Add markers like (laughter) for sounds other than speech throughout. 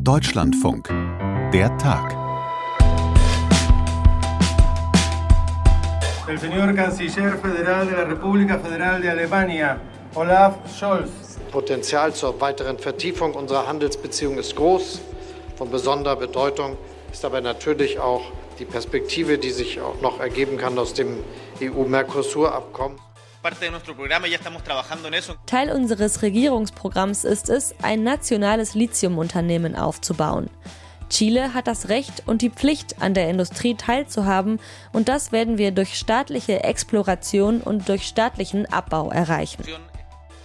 Deutschlandfunk. Der Tag. El señor Canciller Federal de la República Federal de Alemania, Olaf Scholz. Potenzial zur weiteren Vertiefung unserer Handelsbeziehungen ist groß. Von besonderer Bedeutung ist aber natürlich auch die Perspektive, die sich auch noch ergeben kann aus dem EU-Mercosur-Abkommen. Teil unseres Regierungsprogramms ist es, ein nationales Lithiumunternehmen aufzubauen. Chile hat das Recht und die Pflicht, an der Industrie teilzuhaben, und das werden wir durch staatliche Exploration und durch staatlichen Abbau erreichen.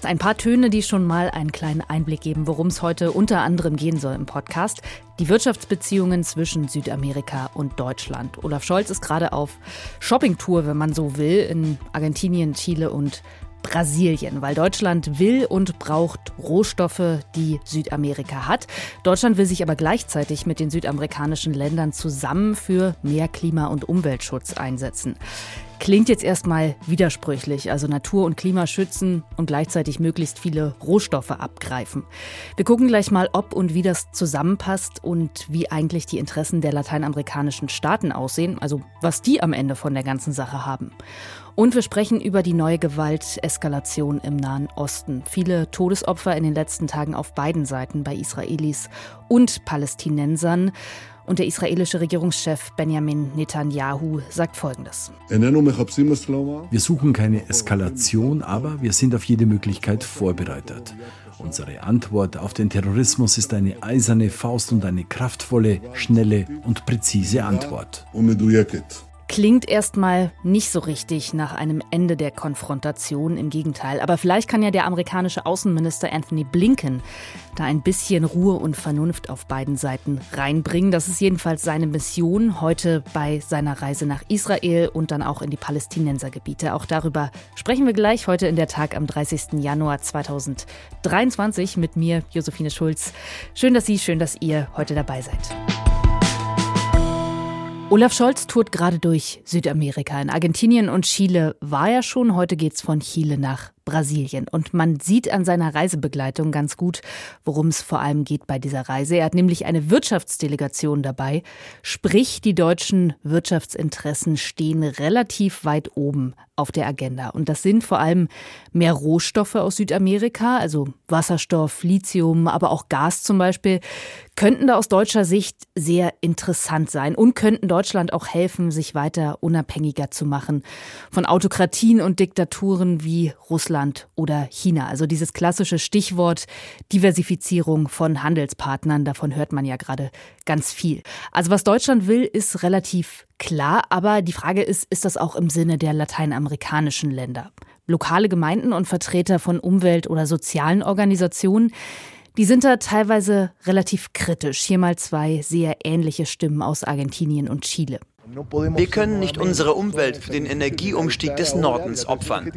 Ein paar Töne, die schon mal einen kleinen Einblick geben, worum es heute unter anderem gehen soll im Podcast. Die Wirtschaftsbeziehungen zwischen Südamerika und Deutschland. Olaf Scholz ist gerade auf Shoppingtour, wenn man so will, in Argentinien, Chile und Brasilien, weil Deutschland will und braucht Rohstoffe, die Südamerika hat. Deutschland will sich aber gleichzeitig mit den südamerikanischen Ländern zusammen für mehr Klima- und Umweltschutz einsetzen. Klingt jetzt erstmal widersprüchlich, also Natur und Klima schützen und gleichzeitig möglichst viele Rohstoffe abgreifen. Wir gucken gleich mal, ob und wie das zusammenpasst und wie eigentlich die Interessen der lateinamerikanischen Staaten aussehen, also was die am Ende von der ganzen Sache haben. Und wir sprechen über die neue Gewalteskalation im Nahen Osten. Viele Todesopfer in den letzten Tagen auf beiden Seiten bei Israelis und Palästinensern. Und der israelische Regierungschef Benjamin Netanyahu sagt Folgendes. Wir suchen keine Eskalation, aber wir sind auf jede Möglichkeit vorbereitet. Unsere Antwort auf den Terrorismus ist eine eiserne Faust und eine kraftvolle, schnelle und präzise Antwort. Klingt erstmal nicht so richtig nach einem Ende der Konfrontation, im Gegenteil. Aber vielleicht kann ja der amerikanische Außenminister Anthony Blinken da ein bisschen Ruhe und Vernunft auf beiden Seiten reinbringen. Das ist jedenfalls seine Mission heute bei seiner Reise nach Israel und dann auch in die Palästinensergebiete. Auch darüber sprechen wir gleich heute in der Tag am 30. Januar 2023 mit mir, Josephine Schulz. Schön, dass Sie, schön, dass ihr heute dabei seid. Olaf Scholz tourt gerade durch Südamerika. In Argentinien und Chile war er schon. Heute geht's von Chile nach Brasilien. Und man sieht an seiner Reisebegleitung ganz gut, worum es vor allem geht bei dieser Reise. Er hat nämlich eine Wirtschaftsdelegation dabei. Sprich, die deutschen Wirtschaftsinteressen stehen relativ weit oben auf der Agenda. Und das sind vor allem mehr Rohstoffe aus Südamerika, also Wasserstoff, Lithium, aber auch Gas zum Beispiel, könnten da aus deutscher Sicht sehr interessant sein und könnten Deutschland auch helfen, sich weiter unabhängiger zu machen von Autokratien und Diktaturen wie Russland Russland oder China. Also dieses klassische Stichwort Diversifizierung von Handelspartnern, davon hört man ja gerade ganz viel. Also was Deutschland will, ist relativ klar, aber die Frage ist, ist das auch im Sinne der lateinamerikanischen Länder? Lokale Gemeinden und Vertreter von Umwelt- oder sozialen Organisationen, die sind da teilweise relativ kritisch. Hier mal zwei sehr ähnliche Stimmen aus Argentinien und Chile. Wir können nicht unsere Umwelt für den Energieumstieg des Nordens opfern.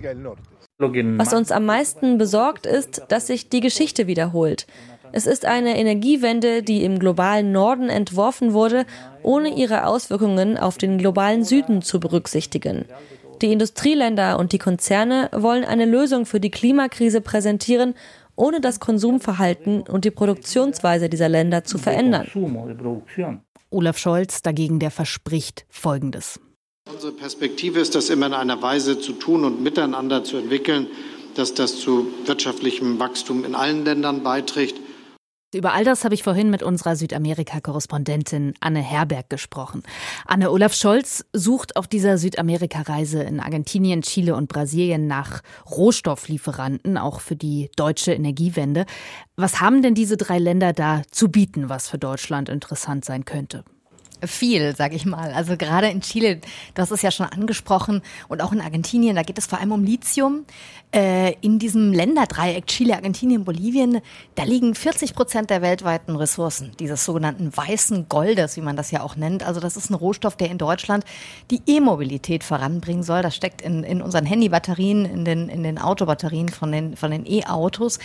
Was uns am meisten besorgt, ist, dass sich die Geschichte wiederholt. Es ist eine Energiewende, die im globalen Norden entworfen wurde, ohne ihre Auswirkungen auf den globalen Süden zu berücksichtigen. Die Industrieländer und die Konzerne wollen eine Lösung für die Klimakrise präsentieren, ohne das Konsumverhalten und die Produktionsweise dieser Länder zu verändern. Olaf Scholz dagegen, der verspricht Folgendes. Unsere Perspektive ist, das immer in einer Weise zu tun und miteinander zu entwickeln, dass das zu wirtschaftlichem Wachstum in allen Ländern beiträgt. Über all das habe ich vorhin mit unserer Südamerika-Korrespondentin Anne Herberg gesprochen. Anne Olaf Scholz sucht auf dieser Südamerika-Reise in Argentinien, Chile und Brasilien nach Rohstofflieferanten, auch für die deutsche Energiewende. Was haben denn diese drei Länder da zu bieten, was für Deutschland interessant sein könnte? Viel, sag ich mal. Also gerade in Chile, das ist ja schon angesprochen, und auch in Argentinien, da geht es vor allem um Lithium. Äh, in diesem Länderdreieck Chile, Argentinien, Bolivien, da liegen 40 Prozent der weltweiten Ressourcen, dieses sogenannten weißen Goldes, wie man das ja auch nennt. Also das ist ein Rohstoff, der in Deutschland die E-Mobilität voranbringen soll. Das steckt in, in unseren Handybatterien, in den, in den Autobatterien von den, von den E-Autos.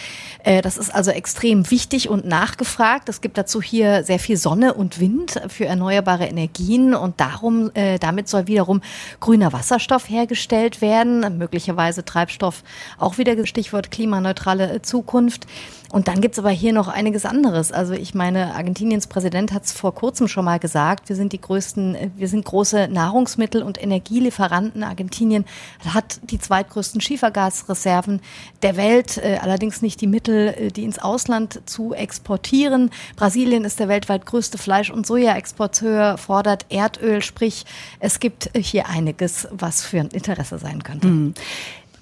Äh, das ist also extrem wichtig und nachgefragt. Es gibt dazu hier sehr viel Sonne und Wind für erneuerbare Energien und darum, äh, damit soll wiederum grüner Wasserstoff hergestellt werden, möglicherweise Treibstoff Auch wieder Stichwort klimaneutrale Zukunft. Und dann gibt's aber hier noch einiges anderes. Also ich meine, Argentiniens Präsident hat es vor kurzem schon mal gesagt, wir sind die größten, wir sind große Nahrungsmittel- und Energielieferanten. Argentinien hat die zweitgrößten Schiefergasreserven der Welt, äh, allerdings nicht die Mittel, äh, die ins Ausland zu exportieren. Brasilien ist der weltweit größte Fleisch- und Sojaexporteur, fordert Erdöl, sprich es gibt hier einiges, was für ein Interesse sein könnte. Mhm.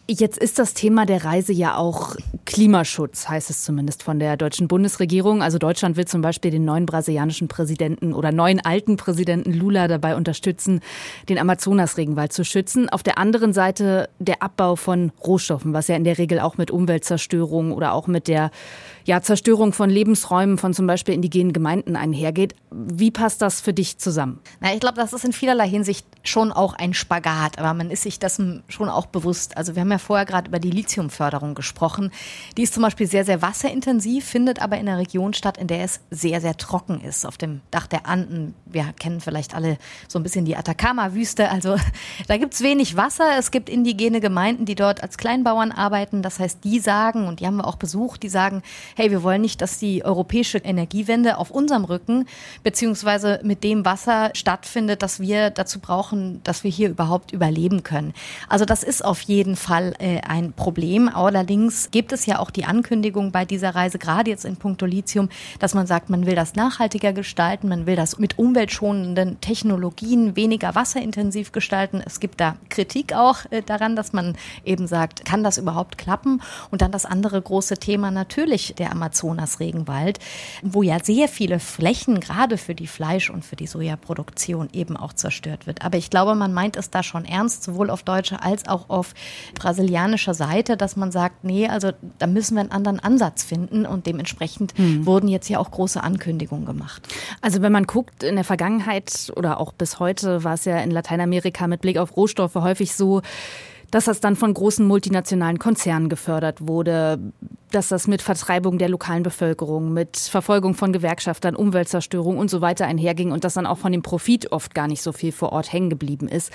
Jetzt ist das Thema der Reise ja auch Klimaschutz, heißt es zumindest von der deutschen Bundesregierung. Also Deutschland will zum Beispiel den neuen brasilianischen Präsidenten oder neuen alten Präsidenten Lula dabei unterstützen, den Amazonasregenwald zu schützen. Auf der anderen Seite der Abbau von Rohstoffen, was ja in der Regel auch mit Umweltzerstörung oder auch mit der ja, Zerstörung von Lebensräumen von zum Beispiel indigenen Gemeinden einhergeht. Wie passt das für dich zusammen? Na, ich glaube, das ist in vielerlei Hinsicht schon auch ein Spagat, aber man ist sich dessen schon auch bewusst. Also wir haben ja vorher gerade über die Lithiumförderung gesprochen. Die ist zum Beispiel sehr, sehr wasserintensiv, findet aber in einer Region statt, in der es sehr, sehr trocken ist. Auf dem Dach der Anden, wir kennen vielleicht alle so ein bisschen die Atacama-Wüste. Also (laughs) da gibt es wenig Wasser. Es gibt indigene Gemeinden, die dort als Kleinbauern arbeiten. Das heißt, die sagen, und die haben wir auch besucht, die sagen, hey, wir wollen nicht, dass die europäische Energiewende auf unserem Rücken beziehungsweise mit dem Wasser stattfindet, das wir dazu brauchen, dass wir hier überhaupt überleben können. Also das ist auf jeden Fall äh, ein Problem. Allerdings gibt es ja auch die Ankündigung bei dieser Reise, gerade jetzt in puncto Lithium, dass man sagt, man will das nachhaltiger gestalten, man will das mit umweltschonenden Technologien weniger wasserintensiv gestalten. Es gibt da Kritik auch äh, daran, dass man eben sagt, kann das überhaupt klappen? Und dann das andere große Thema natürlich der der Amazonas-Regenwald, wo ja sehr viele Flächen gerade für die Fleisch- und für die Sojaproduktion eben auch zerstört wird. Aber ich glaube, man meint es da schon ernst, sowohl auf deutscher als auch auf brasilianischer Seite, dass man sagt, nee, also da müssen wir einen anderen Ansatz finden und dementsprechend hm. wurden jetzt ja auch große Ankündigungen gemacht. Also wenn man guckt, in der Vergangenheit oder auch bis heute war es ja in Lateinamerika mit Blick auf Rohstoffe häufig so, dass das dann von großen multinationalen Konzernen gefördert wurde, dass das mit Vertreibung der lokalen Bevölkerung, mit Verfolgung von Gewerkschaftern, Umweltzerstörung und so weiter einherging und dass dann auch von dem Profit oft gar nicht so viel vor Ort hängen geblieben ist.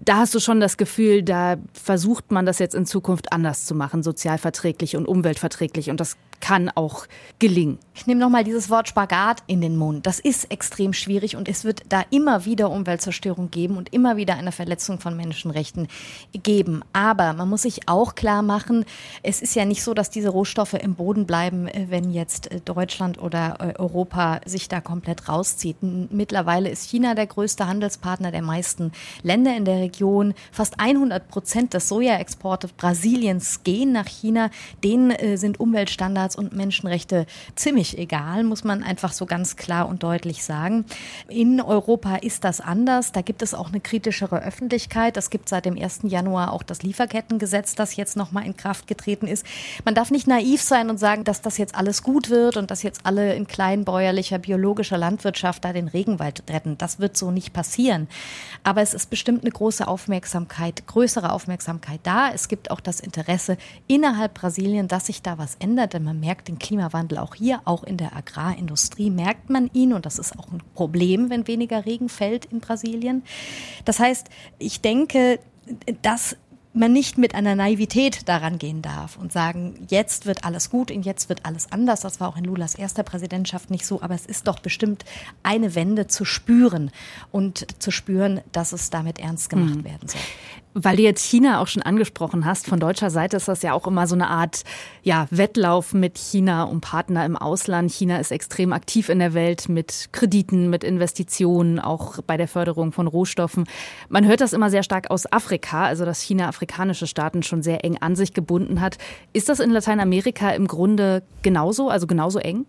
Da hast du schon das Gefühl, da versucht man das jetzt in Zukunft anders zu machen, sozialverträglich und umweltverträglich. Und das kann auch gelingen. Ich nehme nochmal dieses Wort Spagat in den Mund. Das ist extrem schwierig und es wird da immer wieder Umweltzerstörung geben und immer wieder eine Verletzung von Menschenrechten geben. Aber man muss sich auch klar machen, es ist ja nicht so, dass diese Rohstoffe im Boden bleiben, äh, wenn jetzt äh, Deutschland oder äh, Europa sich da komplett rauszieht. Mittlerweile ist China der größte Handelspartner der meisten Länder in der Region. Fast 100 Prozent des Sojaexportes Brasiliens gehen nach China. Denen sind Umweltstandards Standards und Menschenrechte ziemlich egal, muss man einfach so ganz klar und deutlich sagen. In Europa ist das anders. Da gibt es auch eine kritischere Öffentlichkeit. Es gibt seit dem 1. Januar auch das Lieferkettengesetz, das jetzt nochmal in Kraft getreten ist. Man darf nicht naiv sein und sagen, dass das jetzt alles gut wird und dass jetzt alle in kleinbäuerlicher, biologischer Landwirtschaft da den Regenwald retten. Das wird so nicht passieren. Aber es ist bestimmt eine große Aufmerksamkeit, größere Aufmerksamkeit da. Es gibt auch das Interesse innerhalb Brasilien, dass sich da was ändert. Denn man merkt den Klimawandel auch hier, auch in der Agrarindustrie merkt man ihn und das ist auch ein Problem, wenn weniger Regen fällt in Brasilien. Das heißt, ich denke, dass man nicht mit einer Naivität daran gehen darf und sagen, jetzt wird alles gut und jetzt wird alles anders. Das war auch in Lulas erster Präsidentschaft nicht so, aber es ist doch bestimmt eine Wende zu spüren und zu spüren, dass es damit ernst gemacht hm. werden soll. Weil du jetzt China auch schon angesprochen hast, von deutscher Seite ist das ja auch immer so eine Art ja, Wettlauf mit China um Partner im Ausland. China ist extrem aktiv in der Welt mit Krediten, mit Investitionen, auch bei der Förderung von Rohstoffen. Man hört das immer sehr stark aus Afrika, also dass China afrikanische Staaten schon sehr eng an sich gebunden hat. Ist das in Lateinamerika im Grunde genauso, also genauso eng?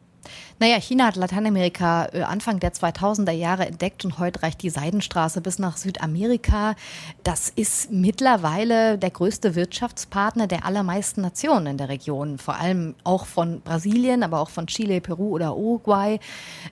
Naja, China hat Lateinamerika äh, Anfang der 2000er Jahre entdeckt und heute reicht die Seidenstraße bis nach Südamerika. Das ist mittlerweile der größte Wirtschaftspartner der allermeisten Nationen in der Region, vor allem auch von Brasilien, aber auch von Chile, Peru oder Uruguay.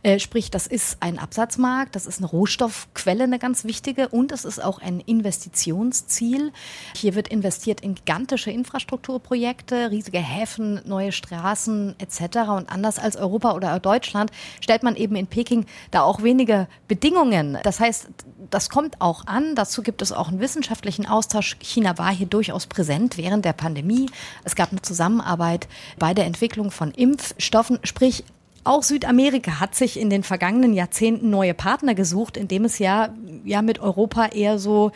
Äh, sprich, das ist ein Absatzmarkt, das ist eine Rohstoffquelle, eine ganz wichtige und es ist auch ein Investitionsziel. Hier wird investiert in gigantische Infrastrukturprojekte, riesige Häfen, neue Straßen etc. Und anders als Europa oder Deutschland, stellt man eben in Peking da auch wenige Bedingungen. Das heißt, das kommt auch an. Dazu gibt es auch einen wissenschaftlichen Austausch. China war hier durchaus präsent während der Pandemie. Es gab eine Zusammenarbeit bei der Entwicklung von Impfstoffen. Sprich, auch Südamerika hat sich in den vergangenen Jahrzehnten neue Partner gesucht, indem es ja, ja mit Europa eher so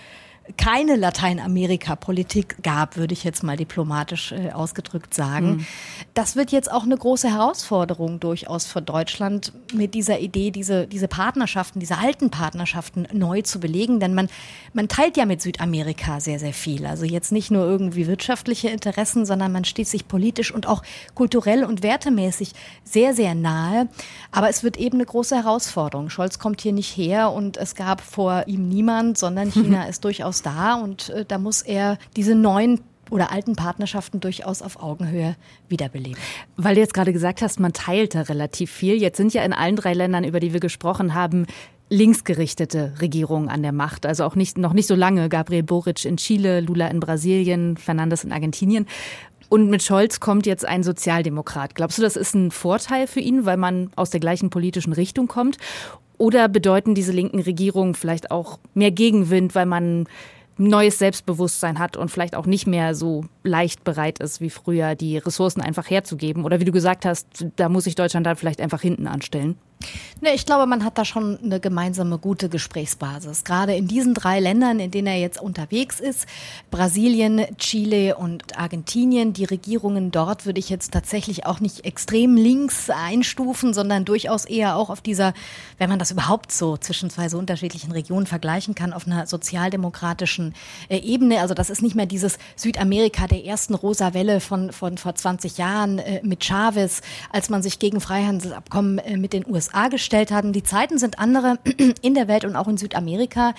keine Lateinamerika-Politik gab, würde ich jetzt mal diplomatisch äh, ausgedrückt sagen. Mhm. Das wird jetzt auch eine große Herausforderung durchaus für Deutschland mit dieser Idee, diese, diese Partnerschaften, diese alten Partnerschaften neu zu belegen, denn man, man teilt ja mit Südamerika sehr, sehr viel. Also jetzt nicht nur irgendwie wirtschaftliche Interessen, sondern man steht sich politisch und auch kulturell und wertemäßig sehr, sehr nahe. Aber es wird eben eine große Herausforderung. Scholz kommt hier nicht her und es gab vor ihm niemand, sondern (laughs) China ist durchaus da und äh, da muss er diese neuen oder alten Partnerschaften durchaus auf Augenhöhe wiederbeleben. Weil du jetzt gerade gesagt hast, man teilt da relativ viel. Jetzt sind ja in allen drei Ländern, über die wir gesprochen haben, linksgerichtete Regierungen an der Macht. Also auch nicht, noch nicht so lange. Gabriel Boric in Chile, Lula in Brasilien, Fernandes in Argentinien. Und mit Scholz kommt jetzt ein Sozialdemokrat. Glaubst du, das ist ein Vorteil für ihn, weil man aus der gleichen politischen Richtung kommt? Oder bedeuten diese linken Regierungen vielleicht auch mehr Gegenwind, weil man neues Selbstbewusstsein hat und vielleicht auch nicht mehr so leicht bereit ist, wie früher die Ressourcen einfach herzugeben? Oder wie du gesagt hast, da muss sich Deutschland dann vielleicht einfach hinten anstellen? Nee, ich glaube, man hat da schon eine gemeinsame gute Gesprächsbasis. Gerade in diesen drei Ländern, in denen er jetzt unterwegs ist, Brasilien, Chile und Argentinien, die Regierungen dort würde ich jetzt tatsächlich auch nicht extrem links einstufen, sondern durchaus eher auch auf dieser, wenn man das überhaupt so zwischen zwei so unterschiedlichen Regionen vergleichen kann, auf einer sozialdemokratischen äh, Ebene. Also das ist nicht mehr dieses Südamerika der ersten rosa Welle von, von vor 20 Jahren äh, mit Chavez, als man sich gegen Freihandelsabkommen äh, mit den USA USA gestellt haben. Die Zeiten sind andere (clears throat) in der Welt und auch in Südamerika.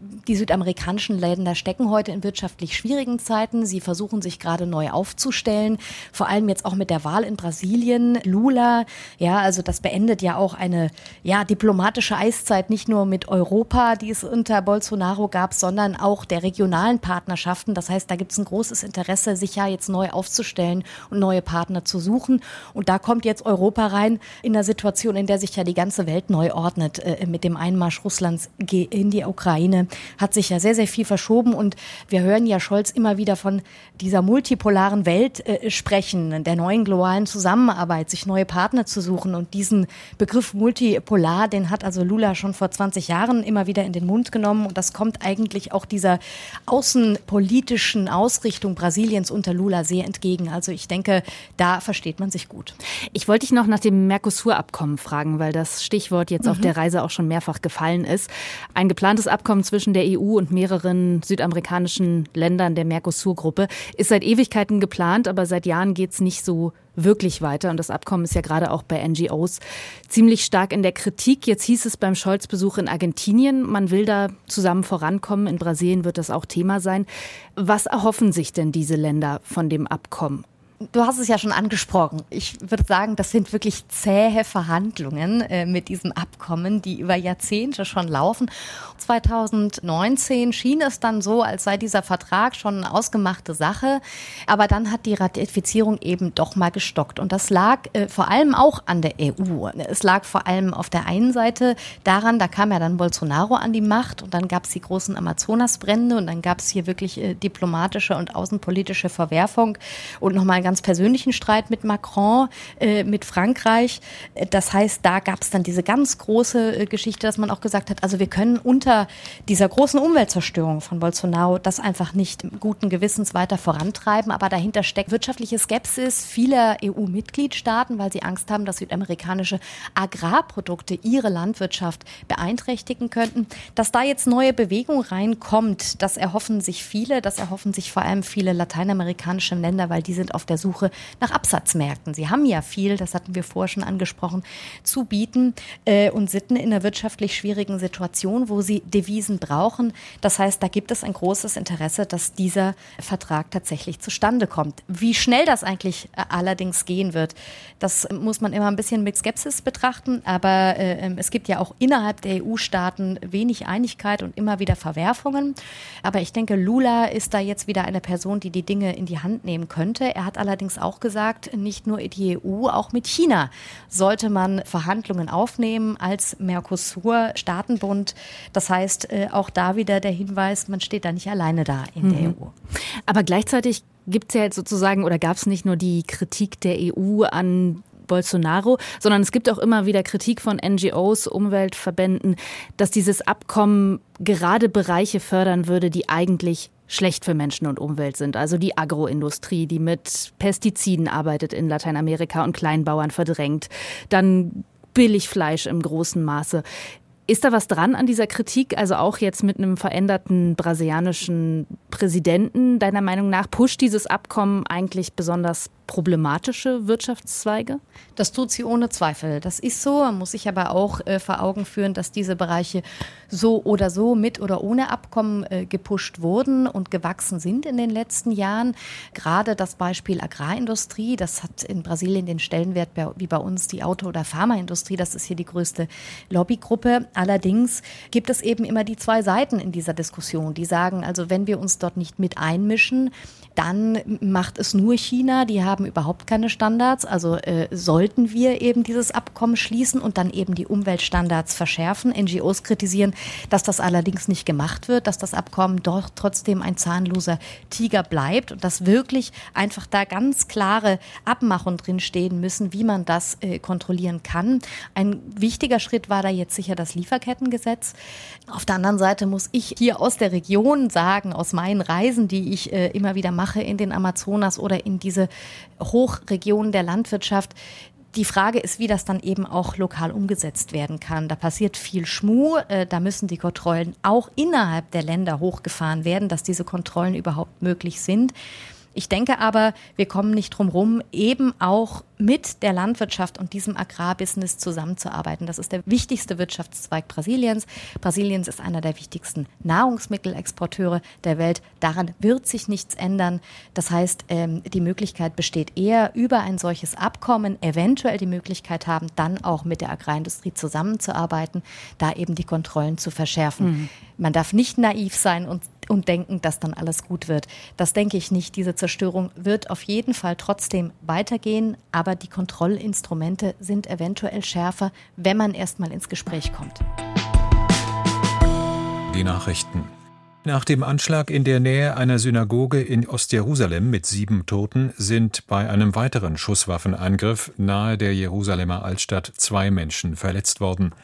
Die südamerikanischen Länder stecken heute in wirtschaftlich schwierigen Zeiten. Sie versuchen sich gerade neu aufzustellen, vor allem jetzt auch mit der Wahl in Brasilien. Lula, ja, also das beendet ja auch eine ja, diplomatische Eiszeit, nicht nur mit Europa, die es unter Bolsonaro gab, sondern auch der regionalen Partnerschaften. Das heißt, da gibt es ein großes Interesse, sich ja jetzt neu aufzustellen und neue Partner zu suchen. Und da kommt jetzt Europa rein in einer Situation, in der sich ja die ganze Welt neu ordnet äh, mit dem Einmarsch Russlands in die Ukraine, hat sich ja sehr, sehr viel verschoben. Und wir hören ja Scholz immer wieder von dieser multipolaren Welt äh, sprechen, der neuen globalen Zusammenarbeit, sich neue Partner zu suchen. Und diesen Begriff multipolar, den hat also Lula schon vor 20 Jahren immer wieder in den Mund genommen. Und das kommt eigentlich auch dieser außenpolitischen Ausrichtung Brasiliens unter Lula sehr entgegen. Also ich denke, da versteht man sich gut. Ich wollte dich noch nach dem Mercosur-Abkommen fragen, weil weil das Stichwort jetzt mhm. auf der Reise auch schon mehrfach gefallen ist. Ein geplantes Abkommen zwischen der EU und mehreren südamerikanischen Ländern der Mercosur-Gruppe ist seit Ewigkeiten geplant, aber seit Jahren geht es nicht so wirklich weiter. Und das Abkommen ist ja gerade auch bei NGOs ziemlich stark in der Kritik. Jetzt hieß es beim Scholz-Besuch in Argentinien, man will da zusammen vorankommen. In Brasilien wird das auch Thema sein. Was erhoffen sich denn diese Länder von dem Abkommen? Du hast es ja schon angesprochen. Ich würde sagen, das sind wirklich zähe Verhandlungen äh, mit diesem Abkommen, die über Jahrzehnte schon laufen. 2019 schien es dann so, als sei dieser Vertrag schon eine ausgemachte Sache. Aber dann hat die Ratifizierung eben doch mal gestockt. Und das lag äh, vor allem auch an der EU. Es lag vor allem auf der einen Seite daran, da kam ja dann Bolsonaro an die Macht und dann gab es die großen Amazonasbrände und dann gab es hier wirklich äh, diplomatische und außenpolitische Verwerfung und nochmal ganz persönlichen Streit mit Macron, äh, mit Frankreich. Äh, das heißt, da gab es dann diese ganz große äh, Geschichte, dass man auch gesagt hat, also wir können unter dieser großen Umweltzerstörung von Bolsonaro das einfach nicht guten Gewissens weiter vorantreiben. Aber dahinter steckt wirtschaftliche Skepsis vieler EU-Mitgliedstaaten, weil sie Angst haben, dass südamerikanische Agrarprodukte ihre Landwirtschaft beeinträchtigen könnten. Dass da jetzt neue Bewegung reinkommt, das erhoffen sich viele, das erhoffen sich vor allem viele lateinamerikanische Länder, weil die sind auf der Suche nach Absatzmärkten. Sie haben ja viel, das hatten wir vorher schon angesprochen, zu bieten äh, und sitzen in einer wirtschaftlich schwierigen Situation, wo sie Devisen brauchen. Das heißt, da gibt es ein großes Interesse, dass dieser Vertrag tatsächlich zustande kommt. Wie schnell das eigentlich äh, allerdings gehen wird, das muss man immer ein bisschen mit Skepsis betrachten. Aber äh, ähm, es gibt ja auch innerhalb der EU-Staaten wenig Einigkeit und immer wieder Verwerfungen. Aber ich denke, Lula ist da jetzt wieder eine Person, die die Dinge in die Hand nehmen könnte. Er hat allerdings auch gesagt, nicht nur die EU, auch mit China sollte man Verhandlungen aufnehmen als Mercosur-Staatenbund. Das heißt, äh, auch da wieder der Hinweis, man steht da nicht alleine da in mhm. der EU. Aber gleichzeitig gibt es ja jetzt sozusagen oder gab es nicht nur die Kritik der EU an Bolsonaro, sondern es gibt auch immer wieder Kritik von NGOs, Umweltverbänden, dass dieses Abkommen gerade Bereiche fördern würde, die eigentlich schlecht für Menschen und Umwelt sind. Also die Agroindustrie, die mit Pestiziden arbeitet in Lateinamerika und Kleinbauern verdrängt. Dann Billigfleisch im großen Maße. Ist da was dran an dieser Kritik? Also auch jetzt mit einem veränderten brasilianischen Präsidenten, deiner Meinung nach, pusht dieses Abkommen eigentlich besonders problematische Wirtschaftszweige? Das tut sie ohne Zweifel. Das ist so. Man muss sich aber auch äh, vor Augen führen, dass diese Bereiche so oder so mit oder ohne Abkommen äh, gepusht wurden und gewachsen sind in den letzten Jahren. Gerade das Beispiel Agrarindustrie, das hat in Brasilien den Stellenwert wie bei uns die Auto- oder Pharmaindustrie. Das ist hier die größte Lobbygruppe. Allerdings gibt es eben immer die zwei Seiten in dieser Diskussion, die sagen, also wenn wir uns dort nicht mit einmischen, dann macht es nur China. Die haben überhaupt keine Standards. Also äh, sollten wir eben dieses Abkommen schließen und dann eben die Umweltstandards verschärfen. NGOs kritisieren, dass das allerdings nicht gemacht wird, dass das Abkommen doch trotzdem ein zahnloser Tiger bleibt und dass wirklich einfach da ganz klare Abmachungen drinstehen müssen, wie man das äh, kontrollieren kann. Ein wichtiger Schritt war da jetzt sicher das Lieferkettengesetz. Auf der anderen Seite muss ich hier aus der Region sagen, aus meinen Reisen, die ich äh, immer wieder mache in den Amazonas oder in diese Hochregionen der Landwirtschaft, die Frage ist, wie das dann eben auch lokal umgesetzt werden kann. Da passiert viel Schmuh. Äh, da müssen die Kontrollen auch innerhalb der Länder hochgefahren werden, dass diese Kontrollen überhaupt möglich sind. Ich denke aber, wir kommen nicht drum rum, eben auch mit der Landwirtschaft und diesem Agrarbusiness zusammenzuarbeiten. Das ist der wichtigste Wirtschaftszweig Brasiliens. Brasiliens ist einer der wichtigsten Nahrungsmittelexporteure der Welt. Daran wird sich nichts ändern. Das heißt, ähm, die Möglichkeit besteht eher, über ein solches Abkommen eventuell die Möglichkeit haben, dann auch mit der Agrarindustrie zusammenzuarbeiten, da eben die Kontrollen zu verschärfen. Mhm. Man darf nicht naiv sein und und denken, dass dann alles gut wird. Das denke ich nicht. Diese Zerstörung wird auf jeden Fall trotzdem weitergehen, aber die Kontrollinstrumente sind eventuell schärfer, wenn man erst mal ins Gespräch kommt. Die Nachrichten. Nach dem Anschlag in der Nähe einer Synagoge in Ostjerusalem mit sieben Toten sind bei einem weiteren Schusswaffenangriff nahe der Jerusalemer Altstadt zwei Menschen verletzt worden.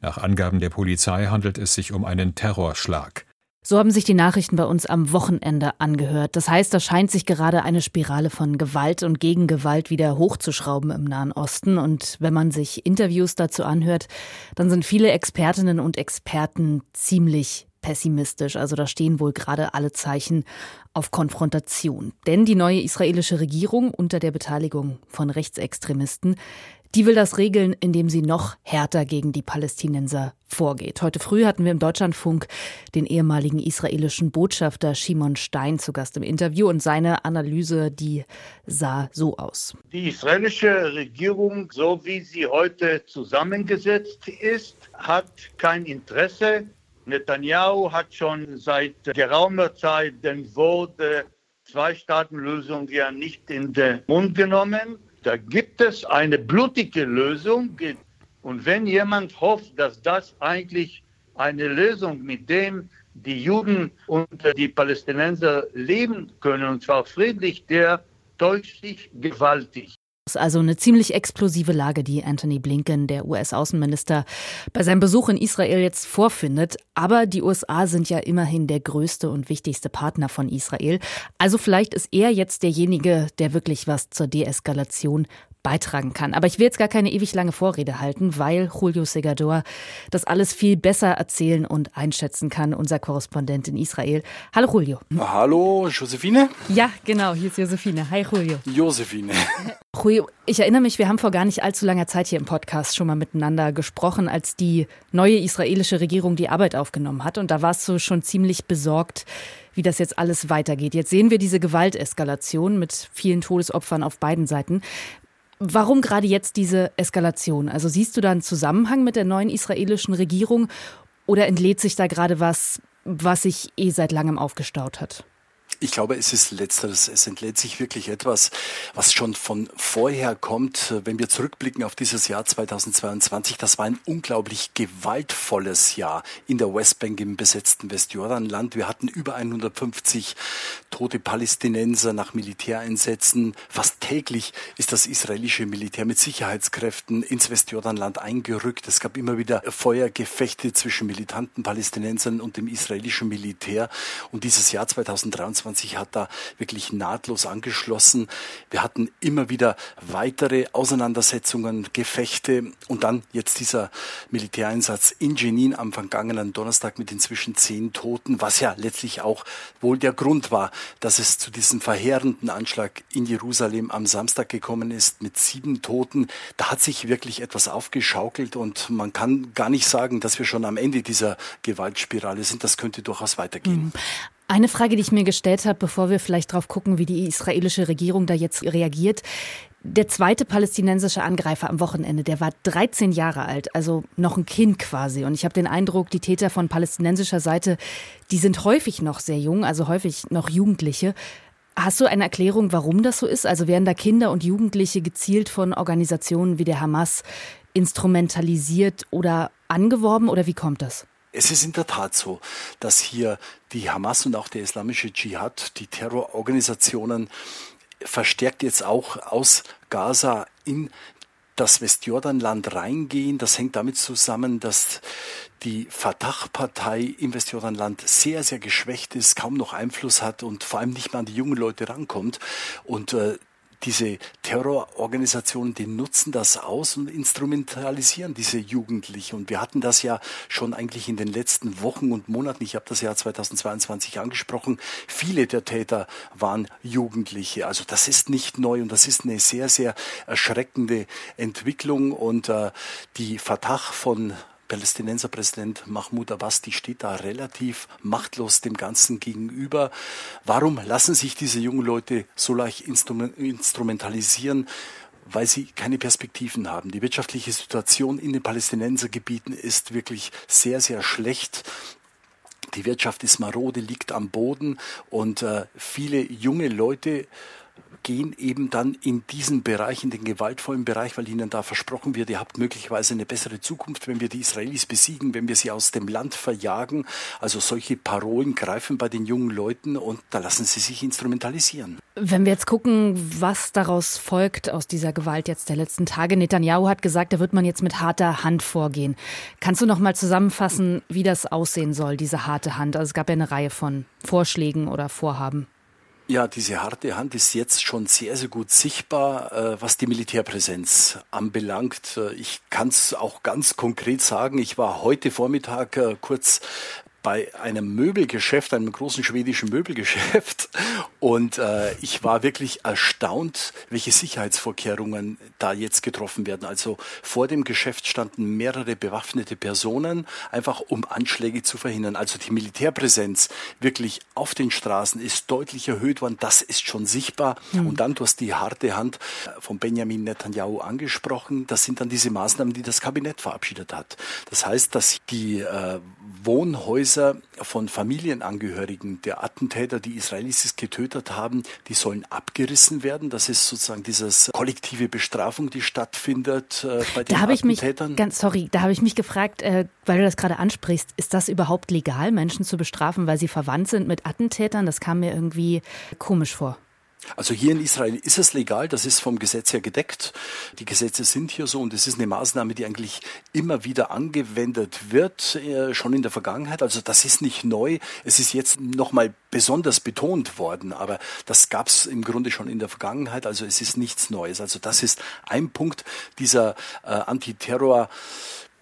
Nach Angaben der Polizei handelt es sich um einen Terrorschlag. So haben sich die Nachrichten bei uns am Wochenende angehört. Das heißt, da scheint sich gerade eine Spirale von Gewalt und Gegengewalt wieder hochzuschrauben im Nahen Osten. Und wenn man sich Interviews dazu anhört, dann sind viele Expertinnen und Experten ziemlich pessimistisch. Also da stehen wohl gerade alle Zeichen auf Konfrontation. Denn die neue israelische Regierung unter der Beteiligung von Rechtsextremisten, die will das regeln, indem sie noch härter gegen die Palästinenser vorgeht. Heute früh hatten wir im Deutschlandfunk den ehemaligen israelischen Botschafter Shimon Stein zu Gast im Interview und seine Analyse, die sah so aus. Die israelische Regierung, so wie sie heute zusammengesetzt ist, hat kein Interesse. Netanyahu hat schon seit geraumer Zeit den Wort Zwei-Staaten-Lösung ja nicht in den Mund genommen. Da gibt es eine blutige Lösung. Und wenn jemand hofft, dass das eigentlich eine Lösung, mit dem die Juden und die Palästinenser leben können, und zwar friedlich, der täuscht sich gewaltig. Ist also eine ziemlich explosive Lage, die Anthony Blinken, der US-Außenminister, bei seinem Besuch in Israel jetzt vorfindet. Aber die USA sind ja immerhin der größte und wichtigste Partner von Israel. Also vielleicht ist er jetzt derjenige, der wirklich was zur Deeskalation beitragen kann. Aber ich will jetzt gar keine ewig lange Vorrede halten, weil Julio Segador das alles viel besser erzählen und einschätzen kann, unser Korrespondent in Israel. Hallo Julio. Hallo Josephine. Ja, genau, hier ist Josephine. Hi Julio. Josephine. (laughs) Julio, ich erinnere mich, wir haben vor gar nicht allzu langer Zeit hier im Podcast schon mal miteinander gesprochen, als die neue israelische Regierung die Arbeit aufgenommen hat. Und da warst du schon ziemlich besorgt, wie das jetzt alles weitergeht. Jetzt sehen wir diese Gewalteskalation mit vielen Todesopfern auf beiden Seiten. Warum gerade jetzt diese Eskalation? Also siehst du da einen Zusammenhang mit der neuen israelischen Regierung oder entlädt sich da gerade was, was sich eh seit langem aufgestaut hat? Ich glaube, es ist letzteres. Es entlädt sich wirklich etwas, was schon von vorher kommt. Wenn wir zurückblicken auf dieses Jahr 2022, das war ein unglaublich gewaltvolles Jahr in der Westbank im besetzten Westjordanland. Wir hatten über 150 tote Palästinenser nach Militäreinsätzen. Fast täglich ist das israelische Militär mit Sicherheitskräften ins Westjordanland eingerückt. Es gab immer wieder Feuergefechte zwischen militanten Palästinensern und dem israelischen Militär. Und dieses Jahr 2023 2021 hat da wirklich nahtlos angeschlossen. Wir hatten immer wieder weitere Auseinandersetzungen, Gefechte und dann jetzt dieser Militäreinsatz in Jenin am vergangenen Donnerstag mit inzwischen zehn Toten, was ja letztlich auch wohl der Grund war, dass es zu diesem verheerenden Anschlag in Jerusalem am Samstag gekommen ist mit sieben Toten. Da hat sich wirklich etwas aufgeschaukelt und man kann gar nicht sagen, dass wir schon am Ende dieser Gewaltspirale sind. Das könnte durchaus weitergehen. Eine Frage, die ich mir gestellt habe, bevor wir vielleicht drauf gucken, wie die israelische Regierung da jetzt reagiert. Der zweite palästinensische Angreifer am Wochenende, der war 13 Jahre alt, also noch ein Kind quasi. Und ich habe den Eindruck, die Täter von palästinensischer Seite, die sind häufig noch sehr jung, also häufig noch Jugendliche. Hast du eine Erklärung, warum das so ist? Also werden da Kinder und Jugendliche gezielt von Organisationen wie der Hamas instrumentalisiert oder angeworben oder wie kommt das? Es ist in der Tat so, dass hier die Hamas und auch der islamische Dschihad, die Terrororganisationen, verstärkt jetzt auch aus Gaza in das Westjordanland reingehen. Das hängt damit zusammen, dass die Fatah-Partei im Westjordanland sehr, sehr geschwächt ist, kaum noch Einfluss hat und vor allem nicht mehr an die jungen Leute rankommt. Und äh, diese Terrororganisationen, die nutzen das aus und instrumentalisieren diese Jugendlichen. Und wir hatten das ja schon eigentlich in den letzten Wochen und Monaten. Ich habe das Jahr 2022 angesprochen. Viele der Täter waren Jugendliche. Also das ist nicht neu und das ist eine sehr, sehr erschreckende Entwicklung. Und äh, die Fatah von Palästinenser Präsident Mahmoud Abbas, die steht da relativ machtlos dem Ganzen gegenüber. Warum lassen sich diese jungen Leute so leicht instrumentalisieren? Weil sie keine Perspektiven haben. Die wirtschaftliche Situation in den Palästinensergebieten ist wirklich sehr, sehr schlecht. Die Wirtschaft ist marode, liegt am Boden und äh, viele junge Leute gehen eben dann in diesen Bereich, in den gewaltvollen Bereich, weil ihnen da versprochen wird, ihr habt möglicherweise eine bessere Zukunft, wenn wir die Israelis besiegen, wenn wir sie aus dem Land verjagen. Also solche Parolen greifen bei den jungen Leuten und da lassen sie sich instrumentalisieren. Wenn wir jetzt gucken, was daraus folgt aus dieser Gewalt jetzt der letzten Tage. Netanyahu hat gesagt, da wird man jetzt mit harter Hand vorgehen. Kannst du noch mal zusammenfassen, wie das aussehen soll, diese harte Hand? Also es gab ja eine Reihe von Vorschlägen oder Vorhaben. Ja, diese harte Hand ist jetzt schon sehr, sehr gut sichtbar, äh, was die Militärpräsenz anbelangt. Äh, ich kann es auch ganz konkret sagen. Ich war heute Vormittag äh, kurz bei einem Möbelgeschäft, einem großen schwedischen Möbelgeschäft. Und äh, ich war wirklich erstaunt, welche Sicherheitsvorkehrungen da jetzt getroffen werden. Also vor dem Geschäft standen mehrere bewaffnete Personen, einfach um Anschläge zu verhindern. Also die Militärpräsenz wirklich auf den Straßen ist deutlich erhöht worden. Das ist schon sichtbar. Mhm. Und dann, du hast die harte Hand von Benjamin Netanyahu angesprochen. Das sind dann diese Maßnahmen, die das Kabinett verabschiedet hat. Das heißt, dass die äh, Wohnhäuser von Familienangehörigen der Attentäter, die Israelis getötet haben, die sollen abgerissen werden. Das ist sozusagen dieses kollektive Bestrafung, die stattfindet äh, bei den da Attentätern. Mich, ganz sorry, da habe ich mich gefragt, äh, weil du das gerade ansprichst, ist das überhaupt legal, Menschen zu bestrafen, weil sie verwandt sind mit Attentätern? Das kam mir irgendwie komisch vor. Also hier in Israel ist es legal, das ist vom Gesetz her gedeckt. Die Gesetze sind hier so und es ist eine Maßnahme, die eigentlich immer wieder angewendet wird, äh, schon in der Vergangenheit. Also das ist nicht neu. Es ist jetzt nochmal besonders betont worden, aber das gab es im Grunde schon in der Vergangenheit. Also es ist nichts Neues. Also das ist ein Punkt dieser äh, Antiterror.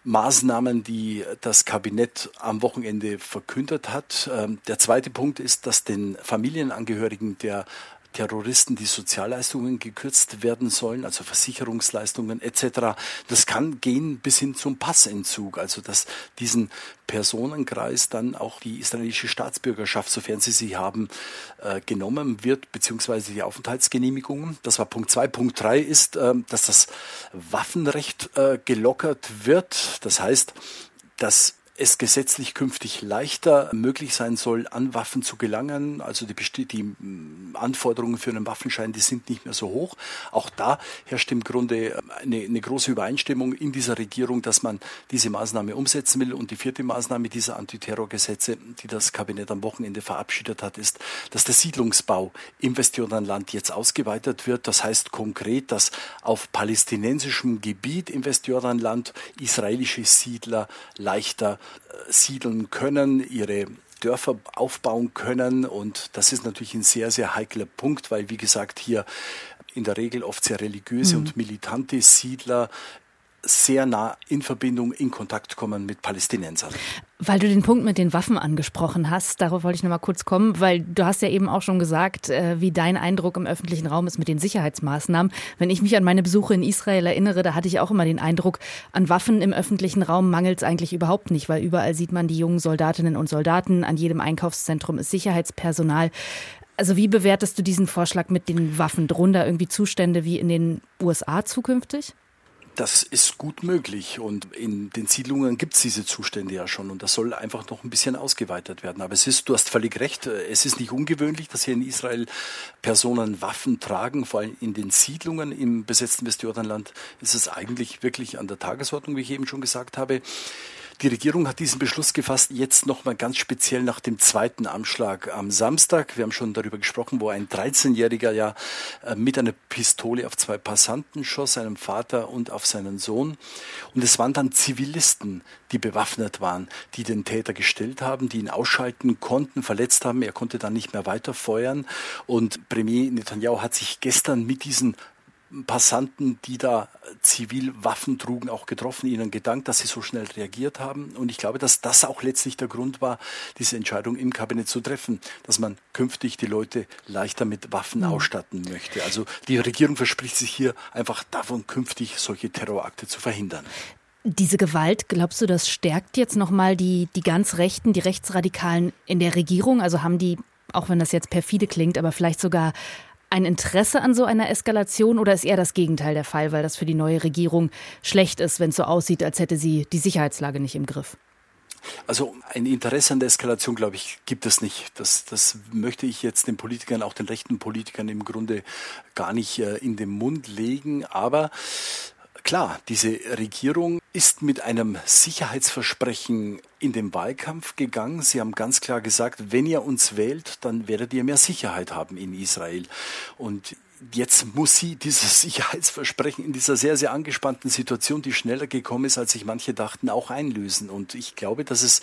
Maßnahmen, die das Kabinett am Wochenende verkündet hat. Ähm, der zweite Punkt ist, dass den Familienangehörigen der Terroristen die Sozialleistungen gekürzt werden sollen, also Versicherungsleistungen etc. Das kann gehen bis hin zum Passentzug, also dass diesen Personenkreis dann auch die israelische Staatsbürgerschaft, sofern sie sie haben, äh, genommen wird, beziehungsweise die Aufenthaltsgenehmigungen. Das war Punkt zwei. Punkt drei ist, äh, dass das Waffenrecht äh, gelockert wird. Das heißt, dass es gesetzlich künftig leichter möglich sein soll, an Waffen zu gelangen. Also die, die mm, Anforderungen für einen Waffenschein, die sind nicht mehr so hoch. Auch da herrscht im Grunde eine, eine große Übereinstimmung in dieser Regierung, dass man diese Maßnahme umsetzen will. Und die vierte Maßnahme dieser Antiterrorgesetze, die das Kabinett am Wochenende verabschiedet hat, ist, dass der Siedlungsbau im Westjordanland jetzt ausgeweitet wird. Das heißt konkret, dass auf palästinensischem Gebiet im Westjordanland israelische Siedler leichter siedeln können, ihre Dörfer aufbauen können. Und das ist natürlich ein sehr, sehr heikler Punkt, weil, wie gesagt, hier in der Regel oft sehr religiöse mhm. und militante Siedler sehr nah in Verbindung, in Kontakt kommen mit Palästinensern. Weil du den Punkt mit den Waffen angesprochen hast, darauf wollte ich noch mal kurz kommen, weil du hast ja eben auch schon gesagt, äh, wie dein Eindruck im öffentlichen Raum ist mit den Sicherheitsmaßnahmen. Wenn ich mich an meine Besuche in Israel erinnere, da hatte ich auch immer den Eindruck, an Waffen im öffentlichen Raum mangelt es eigentlich überhaupt nicht, weil überall sieht man die jungen Soldatinnen und Soldaten, an jedem Einkaufszentrum ist Sicherheitspersonal. Also wie bewertest du diesen Vorschlag mit den Waffen? Da irgendwie Zustände wie in den USA zukünftig? Das ist gut möglich und in den Siedlungen gibt es diese Zustände ja schon und das soll einfach noch ein bisschen ausgeweitet werden. Aber es ist, du hast völlig recht, es ist nicht ungewöhnlich, dass hier in Israel Personen Waffen tragen, vor allem in den Siedlungen im besetzten Westjordanland ist es eigentlich wirklich an der Tagesordnung, wie ich eben schon gesagt habe. Die Regierung hat diesen Beschluss gefasst, jetzt nochmal ganz speziell nach dem zweiten Anschlag am Samstag. Wir haben schon darüber gesprochen, wo ein 13-Jähriger ja äh, mit einer Pistole auf zwei Passanten schoss, seinem Vater und auf seinen Sohn. Und es waren dann Zivilisten, die bewaffnet waren, die den Täter gestellt haben, die ihn ausschalten konnten, verletzt haben. Er konnte dann nicht mehr weiter feuern. Und Premier Netanyahu hat sich gestern mit diesen Passanten, die da Zivilwaffen trugen, auch getroffen, ihnen gedankt, dass sie so schnell reagiert haben. Und ich glaube, dass das auch letztlich der Grund war, diese Entscheidung im Kabinett zu treffen, dass man künftig die Leute leichter mit Waffen mhm. ausstatten möchte. Also die Regierung verspricht sich hier einfach davon, künftig solche Terrorakte zu verhindern. Diese Gewalt, glaubst du, das stärkt jetzt nochmal die, die ganz Rechten, die Rechtsradikalen in der Regierung? Also haben die, auch wenn das jetzt perfide klingt, aber vielleicht sogar ein Interesse an so einer Eskalation oder ist eher das Gegenteil der Fall, weil das für die neue Regierung schlecht ist, wenn es so aussieht, als hätte sie die Sicherheitslage nicht im Griff? Also ein Interesse an der Eskalation, glaube ich, gibt es nicht. Das, das möchte ich jetzt den Politikern, auch den rechten Politikern im Grunde gar nicht äh, in den Mund legen. Aber Klar, diese Regierung ist mit einem Sicherheitsversprechen in den Wahlkampf gegangen. Sie haben ganz klar gesagt, wenn ihr uns wählt, dann werdet ihr mehr Sicherheit haben in Israel. Und jetzt muss sie dieses (laughs) Sicherheitsversprechen in dieser sehr, sehr angespannten Situation, die schneller gekommen ist, als sich manche dachten, auch einlösen. Und ich glaube, dass es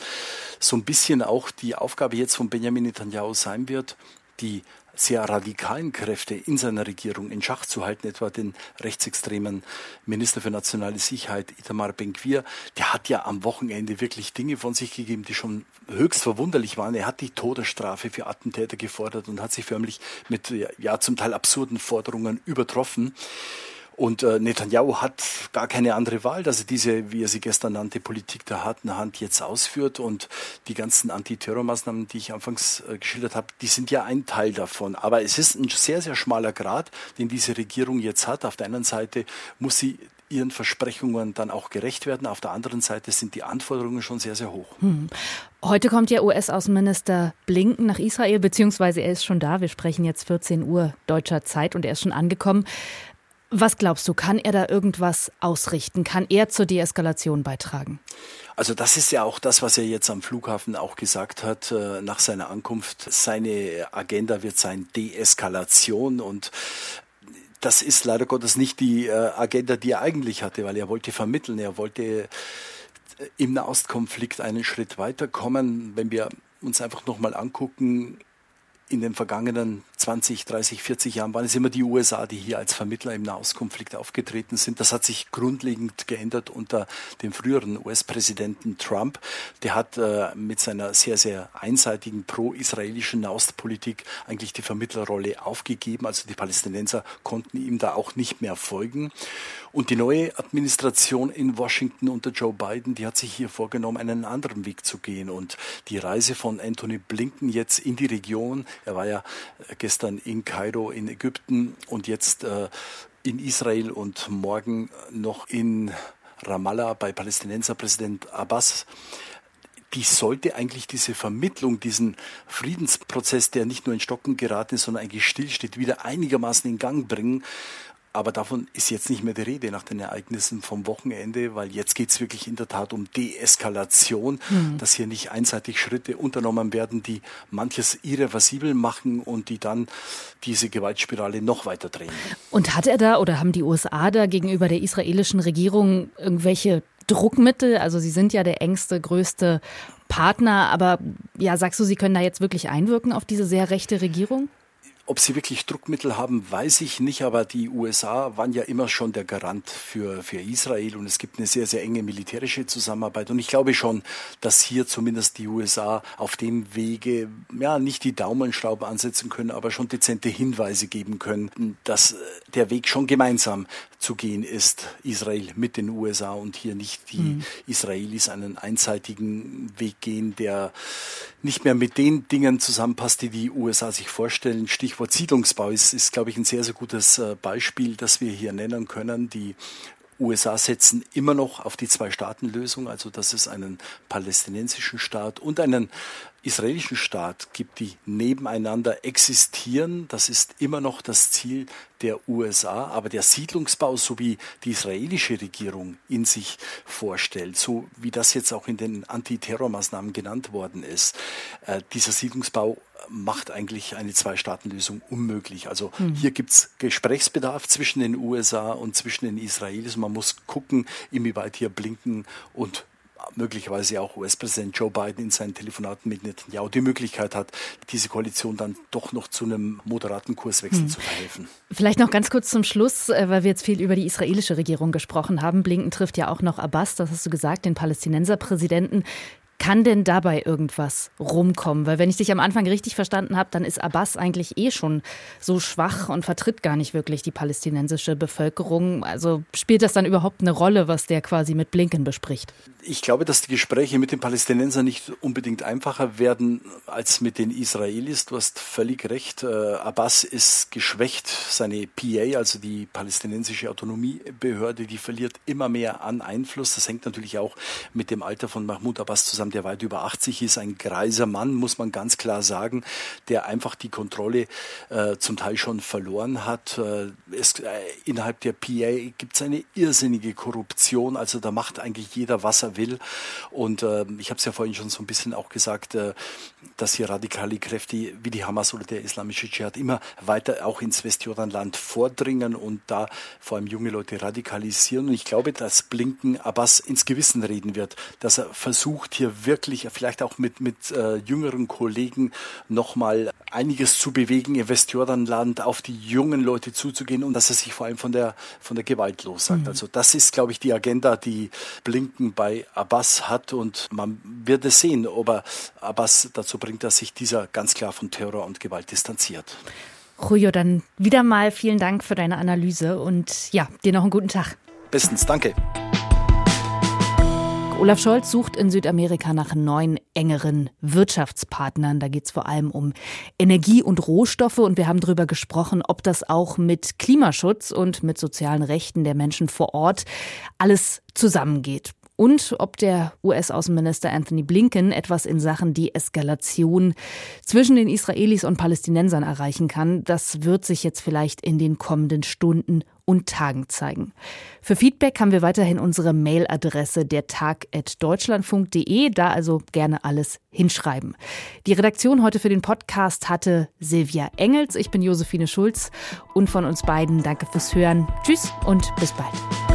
so ein bisschen auch die Aufgabe jetzt von Benjamin Netanyahu sein wird, die sehr radikalen Kräfte in seiner Regierung in Schach zu halten, etwa den rechtsextremen Minister für nationale Sicherheit Itamar Ben-Gvir. Der hat ja am Wochenende wirklich Dinge von sich gegeben, die schon höchst verwunderlich waren. Er hat die Todesstrafe für Attentäter gefordert und hat sich förmlich mit ja zum Teil absurden Forderungen übertroffen. Und äh, Netanyahu hat gar keine andere Wahl, dass er diese, wie er sie gestern nannte, Politik der harten Hand jetzt ausführt. Und die ganzen Antiterrormaßnahmen, die ich anfangs äh, geschildert habe, die sind ja ein Teil davon. Aber es ist ein sehr, sehr schmaler Grad, den diese Regierung jetzt hat. Auf der einen Seite muss sie ihren Versprechungen dann auch gerecht werden. Auf der anderen Seite sind die Anforderungen schon sehr, sehr hoch. Hm. Heute kommt ja US-Außenminister Blinken nach Israel, beziehungsweise er ist schon da. Wir sprechen jetzt 14 Uhr deutscher Zeit und er ist schon angekommen. Was glaubst du, kann er da irgendwas ausrichten? Kann er zur Deeskalation beitragen? Also das ist ja auch das, was er jetzt am Flughafen auch gesagt hat äh, nach seiner Ankunft. Seine Agenda wird sein Deeskalation und das ist leider Gottes nicht die äh, Agenda, die er eigentlich hatte, weil er wollte vermitteln, er wollte äh, im Nahostkonflikt einen Schritt weiterkommen. Wenn wir uns einfach nochmal angucken, in den vergangenen 20, 30, 40 Jahren waren es immer die USA, die hier als Vermittler im Nahostkonflikt aufgetreten sind. Das hat sich grundlegend geändert unter dem früheren US-Präsidenten Trump. Der hat äh, mit seiner sehr, sehr einseitigen pro-israelischen Nahostpolitik eigentlich die Vermittlerrolle aufgegeben. Also die Palästinenser konnten ihm da auch nicht mehr folgen. Und die neue Administration in Washington unter Joe Biden, die hat sich hier vorgenommen, einen anderen Weg zu gehen. Und die Reise von Anthony Blinken jetzt in die Region, er war ja gestern in Kairo in Ägypten und jetzt äh, in Israel und morgen noch in Ramallah bei Palästinenserpräsident Abbas die sollte eigentlich diese Vermittlung, diesen Friedensprozess, der nicht nur in Stocken geraten ist, sondern eigentlich stillsteht, wieder einigermaßen in Gang bringen. Aber davon ist jetzt nicht mehr die Rede nach den Ereignissen vom Wochenende, weil jetzt geht es wirklich in der Tat um Deeskalation, mhm. dass hier nicht einseitig Schritte unternommen werden, die manches irreversibel machen und die dann diese Gewaltspirale noch weiter drehen. Und hat er da oder haben die USA da gegenüber der israelischen Regierung irgendwelche Druckmittel? Also Sie sind ja der engste, größte Partner, aber ja, sagst du, Sie können da jetzt wirklich einwirken auf diese sehr rechte Regierung? Ob sie wirklich Druckmittel haben, weiß ich nicht, aber die USA waren ja immer schon der Garant für, für Israel und es gibt eine sehr, sehr enge militärische Zusammenarbeit. Und ich glaube schon, dass hier zumindest die USA auf dem Wege, ja, nicht die Daumenschraube ansetzen können, aber schon dezente Hinweise geben können, dass der Weg schon gemeinsam zu gehen ist, Israel mit den USA und hier nicht die mhm. Israelis einen einseitigen Weg gehen, der nicht mehr mit den Dingen zusammenpasst, die die USA sich vorstellen. Stichwort Siedlungsbau ist, ist glaube ich, ein sehr, sehr gutes äh, Beispiel, das wir hier nennen können. Die USA setzen immer noch auf die Zwei-Staaten-Lösung, also dass es einen palästinensischen Staat und einen israelischen Staat gibt, die nebeneinander existieren. Das ist immer noch das Ziel der USA. Aber der Siedlungsbau, so wie die israelische Regierung in sich vorstellt, so wie das jetzt auch in den Antiterrormaßnahmen genannt worden ist, äh, dieser Siedlungsbau macht eigentlich eine Zwei-Staaten-Lösung unmöglich. Also mhm. hier gibt es Gesprächsbedarf zwischen den USA und zwischen den Israelis. Man muss gucken, inwieweit hier Blinken und möglicherweise auch US-Präsident Joe Biden in seinen Telefonaten mit Netanyahu die Möglichkeit hat, diese Koalition dann doch noch zu einem moderaten Kurswechsel hm. zu verhelfen. Vielleicht noch ganz kurz zum Schluss, äh, weil wir jetzt viel über die israelische Regierung gesprochen haben. Blinken trifft ja auch noch Abbas, das hast du gesagt, den Palästinenserpräsidenten. Kann denn dabei irgendwas rumkommen? Weil wenn ich dich am Anfang richtig verstanden habe, dann ist Abbas eigentlich eh schon so schwach und vertritt gar nicht wirklich die palästinensische Bevölkerung. Also spielt das dann überhaupt eine Rolle, was der quasi mit Blinken bespricht? Ich glaube, dass die Gespräche mit den Palästinensern nicht unbedingt einfacher werden als mit den Israelis. Du hast völlig recht. Äh, Abbas ist geschwächt. Seine PA, also die palästinensische Autonomiebehörde, die verliert immer mehr an Einfluss. Das hängt natürlich auch mit dem Alter von Mahmoud Abbas zusammen Islam, der weit über 80 ist, ein greiser Mann, muss man ganz klar sagen, der einfach die Kontrolle äh, zum Teil schon verloren hat. Äh, es, äh, innerhalb der PA gibt es eine irrsinnige Korruption, also da macht eigentlich jeder, was er will. Und äh, ich habe es ja vorhin schon so ein bisschen auch gesagt, äh, dass hier radikale Kräfte wie die Hamas oder der islamische Dschihad immer weiter auch ins Westjordanland vordringen und da vor allem junge Leute radikalisieren. Und ich glaube, dass Blinken Abbas ins Gewissen reden wird, dass er versucht, hier wirklich vielleicht auch mit, mit äh, jüngeren Kollegen nochmal einiges zu bewegen im Westjordanland, auf die jungen Leute zuzugehen und dass er sich vor allem von der, von der Gewalt lossagt. Mhm. Also das ist, glaube ich, die Agenda, die Blinken bei Abbas hat und man wird es sehen, ob er Abbas dazu bringt, dass sich dieser ganz klar von Terror und Gewalt distanziert. Julio, dann wieder mal vielen Dank für deine Analyse und ja, dir noch einen guten Tag. Bestens, danke. Olaf Scholz sucht in Südamerika nach neuen, engeren Wirtschaftspartnern. Da geht es vor allem um Energie und Rohstoffe. Und wir haben darüber gesprochen, ob das auch mit Klimaschutz und mit sozialen Rechten der Menschen vor Ort alles zusammengeht und ob der US-Außenminister Anthony Blinken etwas in Sachen Deeskalation zwischen den Israelis und Palästinensern erreichen kann, das wird sich jetzt vielleicht in den kommenden Stunden und Tagen zeigen. Für Feedback haben wir weiterhin unsere Mailadresse der Tag@deutschlandfunk.de, da also gerne alles hinschreiben. Die Redaktion heute für den Podcast hatte Silvia Engels, ich bin Josephine Schulz und von uns beiden danke fürs Hören. Tschüss und bis bald.